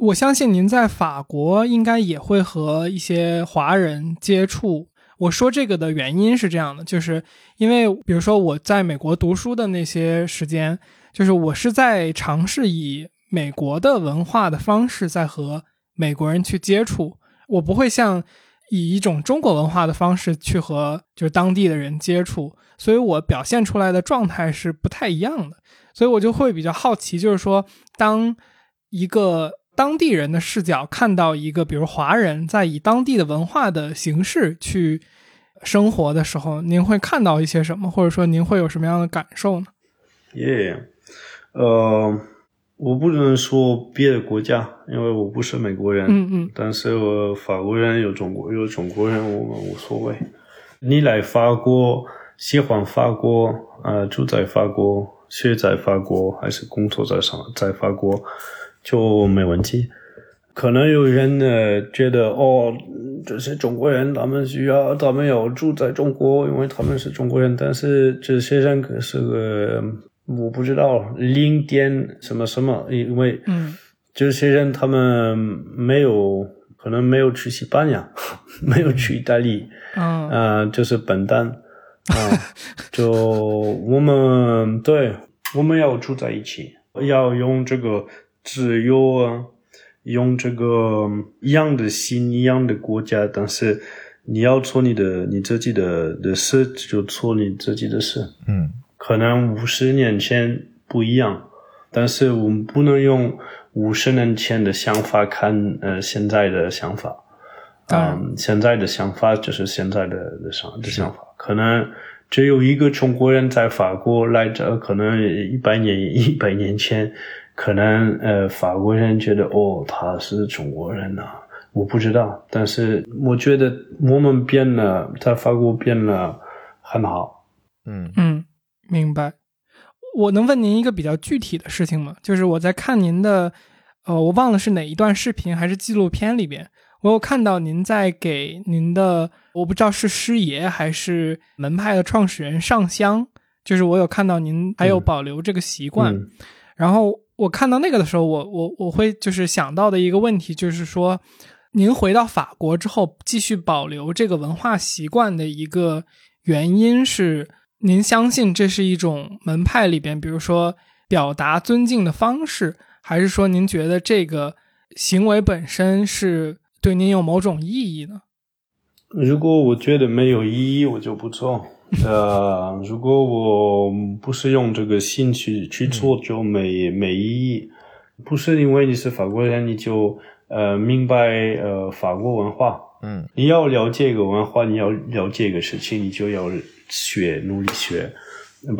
我相信您在法国应该也会和一些华人接触。我说这个的原因是这样的，就是因为比如说我在美国读书的那些时间，就是我是在尝试以美国的文化的方式在和美国人去接触。我不会像以一种中国文化的方式去和就是当地的人接触，所以我表现出来的状态是不太一样的，所以我就会比较好奇，就是说，当一个当地人的视角看到一个比如华人在以当地的文化的形式去生活的时候，您会看到一些什么，或者说您会有什么样的感受呢？耶，呃。我不能说别的国家，因为我不是美国人。嗯嗯。但是我法国人有中国有中国人，我们无所谓。你来法国，喜欢法国，呃，住在法国，学在法国，还是工作在上在法国，就没问题。可能有人呢觉得，哦，这些中国人，他们需要他们要住在中国，因为他们是中国人。但是这些人可是个。我不知道零点什么什么，因为这些人他们没有可能没有去西班牙，没有去意大利，啊，就是笨蛋啊！就我们对，我们要住在一起，要用这个自由啊，用这个一样的心，一样的国家，但是你要做你的你自己的的事，就做你自己的事，嗯。可能五十年前不一样，但是我们不能用五十年前的想法看呃现在的想法，嗯，现在的想法就是现在的的想的想法。可能只有一个中国人在法国来着，可能一百年一百年前，可能呃法国人觉得哦他是中国人呐，我不知道，但是我觉得我们变了，在法国变了很好，嗯。嗯。明白，我能问您一个比较具体的事情吗？就是我在看您的，呃，我忘了是哪一段视频还是纪录片里边，我有看到您在给您的，我不知道是师爷还是门派的创始人上香，就是我有看到您还有保留这个习惯。然后我看到那个的时候，我我我会就是想到的一个问题，就是说，您回到法国之后继续保留这个文化习惯的一个原因是。您相信这是一种门派里边，比如说表达尊敬的方式，还是说您觉得这个行为本身是对您有某种意义呢？如果我觉得没有意义，我就不做。呃，如果我不是用这个心去去做，就没没意义。不是因为你是法国人，你就呃明白呃法国文化。嗯，你要了解一个文化，你要了解一个事情，你就要。学努力学，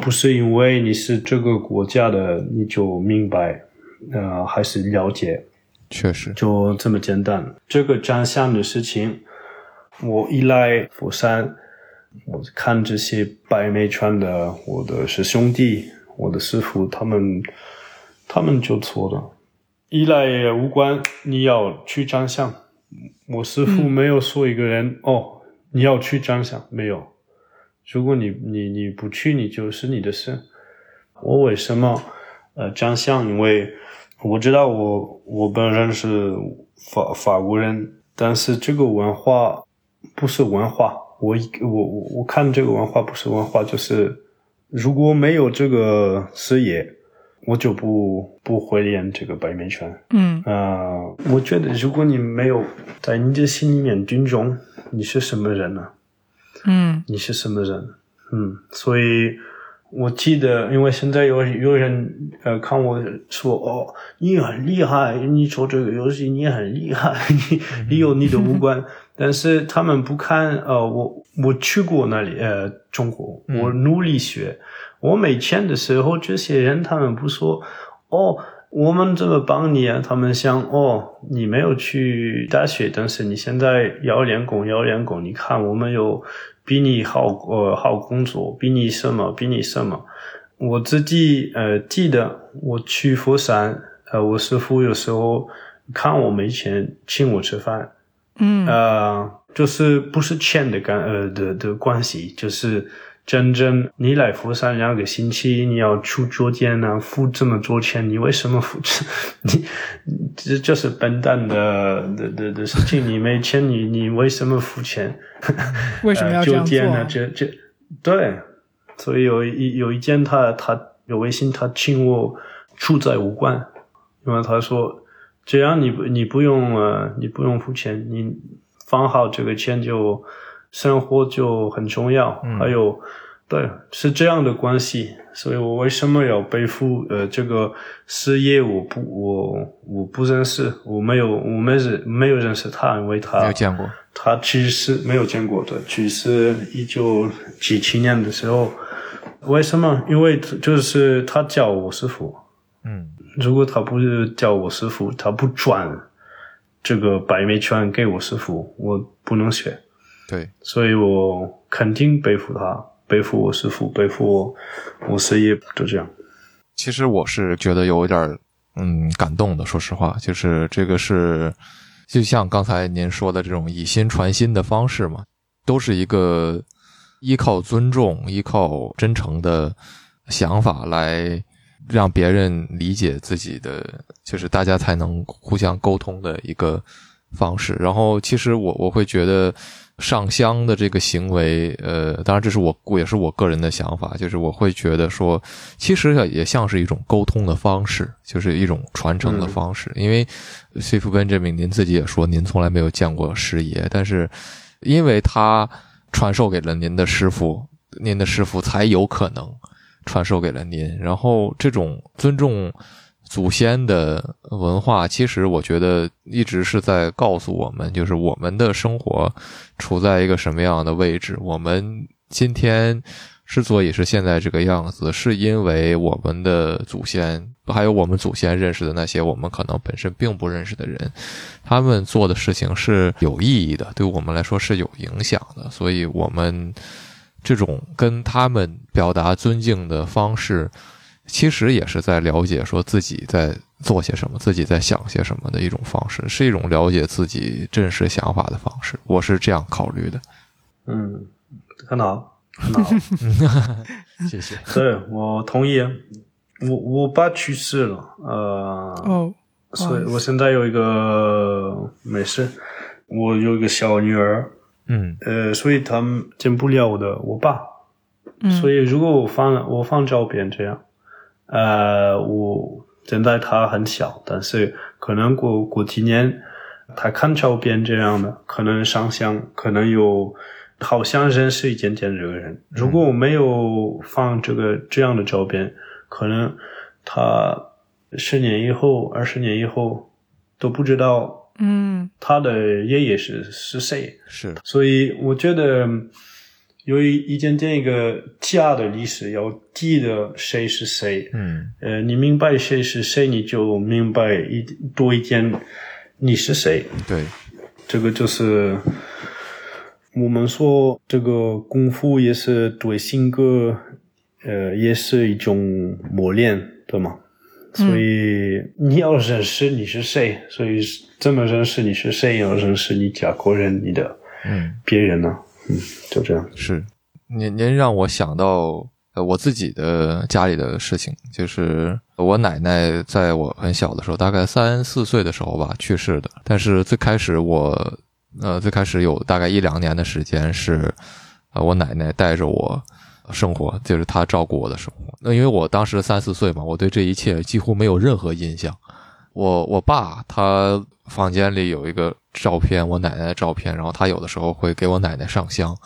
不是因为你是这个国家的你就明白，呃，还是了解，确实就这么简单。这个真相的事情，我一来佛山，我看这些白眉川的我的师兄弟，我的师傅，他们他们就错了。一来无关，你要去张相，我师傅没有说一个人哦，你要去张相，没有。如果你你你不去，你就是你的事。我为什么呃张相？因为我知道我我本人是法法国人，但是这个文化不是文化。我我我我看这个文化不是文化，就是如果没有这个事业，我就不不会练这个白眉拳。嗯啊，我觉得如果你没有在你的心里面尊重，你是什么人呢？嗯，你是什么人？嗯，所以我记得，因为现在有有人呃看我说哦，你很厉害，你做这个游戏你很厉害，你 你有你的五官，但是他们不看呃，我我去过那里呃中国，我努力学，我没钱的时候，这些人他们不说哦。我们怎么帮你啊？他们想哦，你没有去大学，但是你现在要练功，要练功。你看，我们有比你好呃好工作，比你什么，比你什么。我自己呃记得，我去佛山，呃，我师傅有时候看我没钱，请我吃饭。嗯，呃，就是不是钱的干呃的的关系，就是。真正你来佛山两个星期，你要出酒店呢，付这么多钱，你为什么付？你这就是笨蛋的的的的事情。你没钱，你你为什么付钱？为什么要这样做？这这对，所以有一有一件，他他有微信，他请我住在武馆，因为他说只要你不你不用呃你不用付钱，你。放好这个钱就生活就很重要。还有，对，是这样的关系。所以我为什么要背负呃这个事业？我不我我不认识，我没有我没认没有认识他，因为他没有见过。他其实没有见过的，其实一九几七年的时候。为什么？因为就是他叫我师傅。嗯，如果他不是叫我师傅，他不转这个百美拳给我师傅，我不能学。对，所以我肯定背负他。背负我师傅，背负我我事业，就这样。其实我是觉得有点嗯感动的，说实话，就是这个是就像刚才您说的这种以心传心的方式嘛，都是一个依靠尊重、依靠真诚的想法来让别人理解自己的，就是大家才能互相沟通的一个方式。然后，其实我我会觉得。上香的这个行为，呃，当然这是我也是我个人的想法，就是我会觉得说，其实也像是一种沟通的方式，就是一种传承的方式。因为谢夫本这名，您自己也说，您从来没有见过师爷，但是因为他传授给了您的师傅，您的师傅才有可能传授给了您。然后这种尊重。祖先的文化，其实我觉得一直是在告诉我们，就是我们的生活处在一个什么样的位置。我们今天之所以是现在这个样子，是因为我们的祖先，还有我们祖先认识的那些我们可能本身并不认识的人，他们做的事情是有意义的，对我们来说是有影响的。所以，我们这种跟他们表达尊敬的方式。其实也是在了解，说自己在做些什么，自己在想些什么的一种方式，是一种了解自己真实想法的方式。我是这样考虑的。嗯，很好，很好，谢谢。对我同意。我我爸去世了，呃，哦，所以我现在有一个没事，我有一个小女儿，嗯，呃，所以他们见不了我的我爸，所以如果我放我放照片这样。呃，我现在他很小，但是可能过过几年，他看照片这样的，可能上相，可能有好像认识一点点这个人。如果我没有放这个这样的照片，可能他十年以后、二十年以后都不知道，嗯，他的爷爷是是谁。是，所以我觉得。有一一点点一个家的历史，要记得谁是谁。嗯，呃，你明白谁是谁，你就明白一多一点你是谁。对，这个就是我们说这个功夫也是对性格，呃，也是一种磨练，对吗？所以你要认识你是谁，所以怎么认识你是谁，要认识你家国人，你的嗯别人呢？嗯，就这样。是，您您让我想到呃我自己的家里的事情，就是我奶奶在我很小的时候，大概三四岁的时候吧去世的。但是最开始我呃最开始有大概一两年的时间是呃我奶奶带着我生活，就是她照顾我的生活。那因为我当时三四岁嘛，我对这一切几乎没有任何印象。我我爸他房间里有一个。照片，我奶奶的照片，然后他有的时候会给我奶奶上香，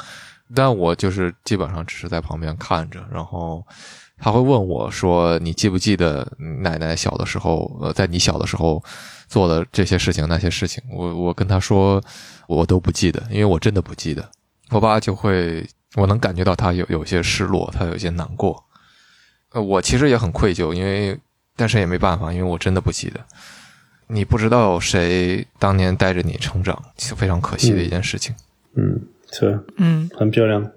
但我就是基本上只是在旁边看着，然后他会问我说：“你记不记得奶奶小的时候，呃，在你小的时候做的这些事情那些事情？”我我跟他说我都不记得，因为我真的不记得。我爸就会，我能感觉到他有有些失落，他有些难过。呃，我其实也很愧疚，因为但是也没办法，因为我真的不记得。你不知道谁当年带着你成长，是非常可惜的一件事情。嗯，是，嗯，很漂亮，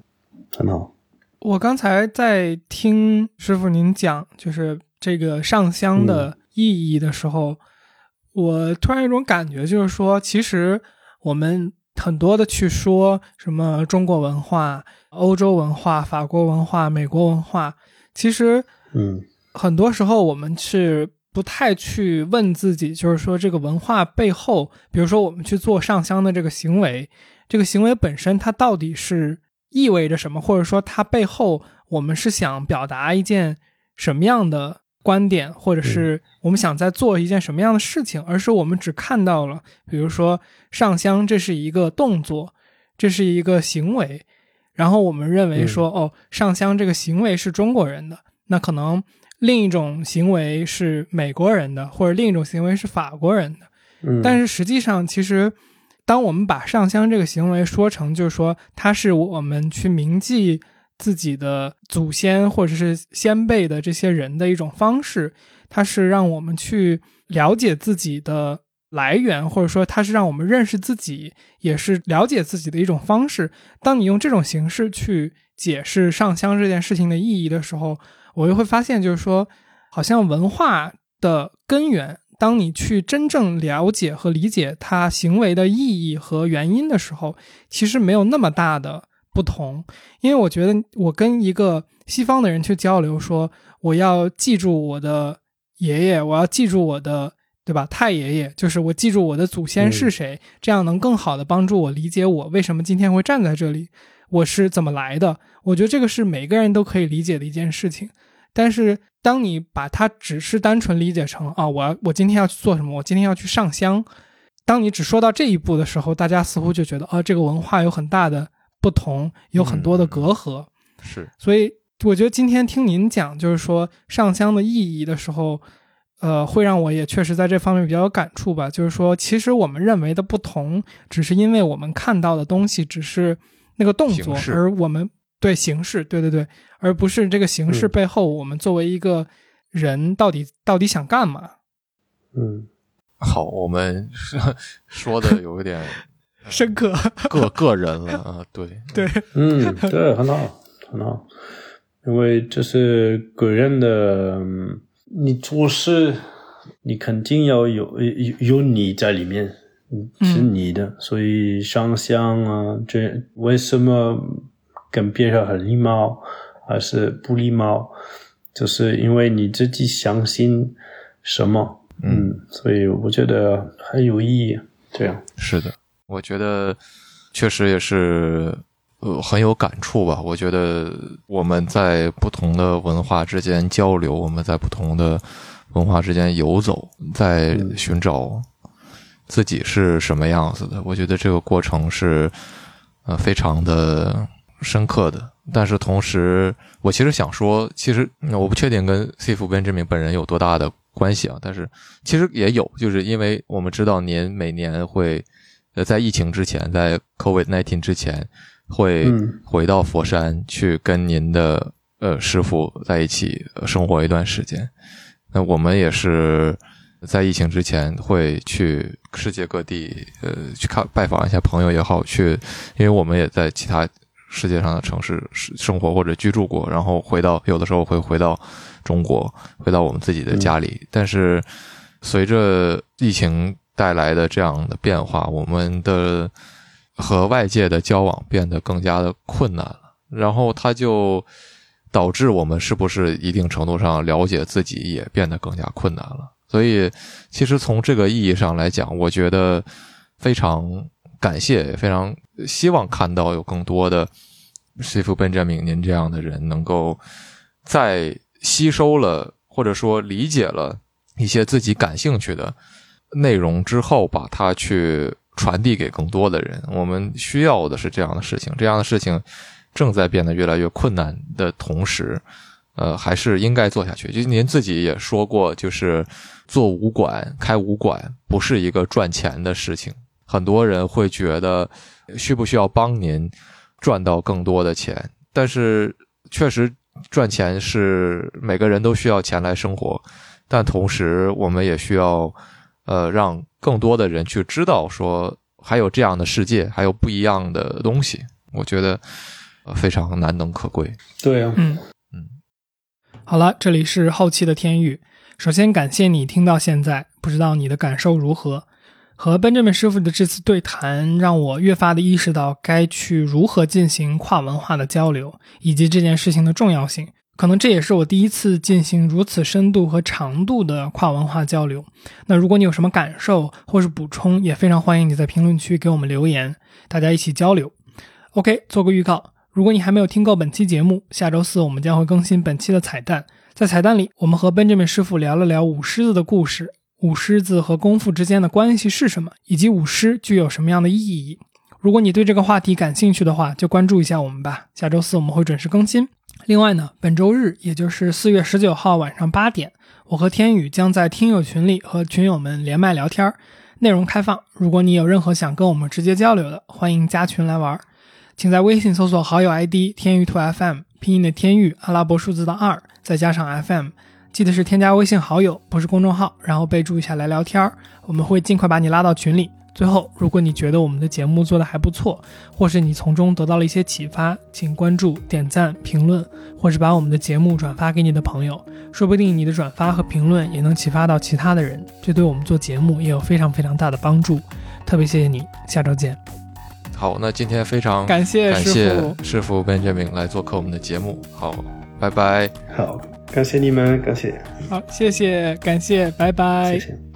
很好。我刚才在听师傅您讲，就是这个上香的意义的时候，我突然有一种感觉，就是说，其实我们很多的去说什么中国文化、欧洲文化、法国文化、美国文化，其实，嗯，很多时候我们是。不太去问自己，就是说这个文化背后，比如说我们去做上香的这个行为，这个行为本身它到底是意味着什么，或者说它背后我们是想表达一件什么样的观点，或者是我们想在做一件什么样的事情，而是我们只看到了，比如说上香，这是一个动作，这是一个行为，然后我们认为说，哦，上香这个行为是中国人的，那可能另一种行为是美国人的，或者另一种行为是法国人的。嗯但是实际上，其实当我们把上香这个行为说成，就是说它是我们去铭记。自己的祖先或者是先辈的这些人的一种方式，它是让我们去了解自己的来源，或者说它是让我们认识自己，也是了解自己的一种方式。当你用这种形式去解释上香这件事情的意义的时候，我就会发现，就是说，好像文化的根源，当你去真正了解和理解它行为的意义和原因的时候，其实没有那么大的。不同，因为我觉得我跟一个西方的人去交流，说我要记住我的爷爷，我要记住我的，对吧？太爷爷，就是我记住我的祖先是谁，这样能更好的帮助我理解我为什么今天会站在这里，我是怎么来的。我觉得这个是每个人都可以理解的一件事情。但是当你把它只是单纯理解成啊，我要我今天要去做什么，我今天要去上香，当你只说到这一步的时候，大家似乎就觉得啊，这个文化有很大的。不同有很多的隔阂，是，所以我觉得今天听您讲，就是说上香的意义的时候，呃，会让我也确实在这方面比较有感触吧。就是说，其实我们认为的不同，只是因为我们看到的东西只是那个动作，而我们对形式，对对对，而不是这个形式背后，我们作为一个人到底到底想干嘛？嗯，好，我们说 的有一点。深刻，个个人了啊，对 对，嗯，对，很好，很好，因为这是个人的，你做事，你肯定要有有有你在里面，是你的，所以上香啊，这为什么跟别人很礼貌，还是不礼貌，就是因为你自己相信什么，嗯，所以我觉得很有意义，这样是的。我觉得确实也是，呃，很有感触吧。我觉得我们在不同的文化之间交流，我们在不同的文化之间游走，在寻找自己是什么样子的。我觉得这个过程是呃非常的深刻的。但是同时，我其实想说，其实我不确定跟 C 夫 Benjamin 本人有多大的关系啊。但是其实也有，就是因为我们知道您每年会。呃，在疫情之前，在 COVID nineteen 之前，会回到佛山去跟您的呃师傅在一起生活一段时间。那我们也是在疫情之前会去世界各地，呃，去看拜访一下朋友也好，去，因为我们也在其他世界上的城市生活或者居住过，然后回到有的时候会回到中国，回到我们自己的家里。但是随着疫情。带来的这样的变化，我们的和外界的交往变得更加的困难了，然后它就导致我们是不是一定程度上了解自己也变得更加困难了。所以，其实从这个意义上来讲，我觉得非常感谢，也非常希望看到有更多的师傅本哲明您这样的人，能够在吸收了或者说理解了一些自己感兴趣的。内容之后，把它去传递给更多的人。我们需要的是这样的事情，这样的事情正在变得越来越困难的同时，呃，还是应该做下去。就您自己也说过，就是做武馆、开武馆不是一个赚钱的事情。很多人会觉得需不需要帮您赚到更多的钱？但是确实赚钱是每个人都需要钱来生活，但同时我们也需要。呃，让更多的人去知道，说还有这样的世界，还有不一样的东西，我觉得非常难能可贵。对啊，嗯嗯。好了，这里是后期的天域。首先感谢你听到现在，不知道你的感受如何？和 Benjamin 师傅的这次对谈，让我越发的意识到该去如何进行跨文化的交流，以及这件事情的重要性。可能这也是我第一次进行如此深度和长度的跨文化交流。那如果你有什么感受或是补充，也非常欢迎你在评论区给我们留言，大家一起交流。OK，做个预告，如果你还没有听够本期节目，下周四我们将会更新本期的彩蛋。在彩蛋里，我们和 Benjamin 师傅聊了聊舞狮子的故事，舞狮子和功夫之间的关系是什么，以及舞狮具有什么样的意义。如果你对这个话题感兴趣的话，就关注一下我们吧。下周四我们会准时更新。另外呢，本周日，也就是四月十九号晚上八点，我和天宇将在听友群里和群友们连麦聊天，内容开放。如果你有任何想跟我们直接交流的，欢迎加群来玩。请在微信搜索好友 ID 天宇兔 FM，拼音的天宇，阿拉伯数字的二，再加上 FM，记得是添加微信好友，不是公众号，然后备注一下来聊天儿我们会尽快把你拉到群里。最后，如果你觉得我们的节目做得还不错，或是你从中得到了一些启发，请关注、点赞、评论，或是把我们的节目转发给你的朋友，说不定你的转发和评论也能启发到其他的人，这对我们做节目也有非常非常大的帮助。特别谢谢你，下周见。好，那今天非常感谢感谢师傅 Benjamin 来做客我们的节目。好，拜拜。好，感谢你们，感谢。好，谢谢，感谢，拜拜。谢谢。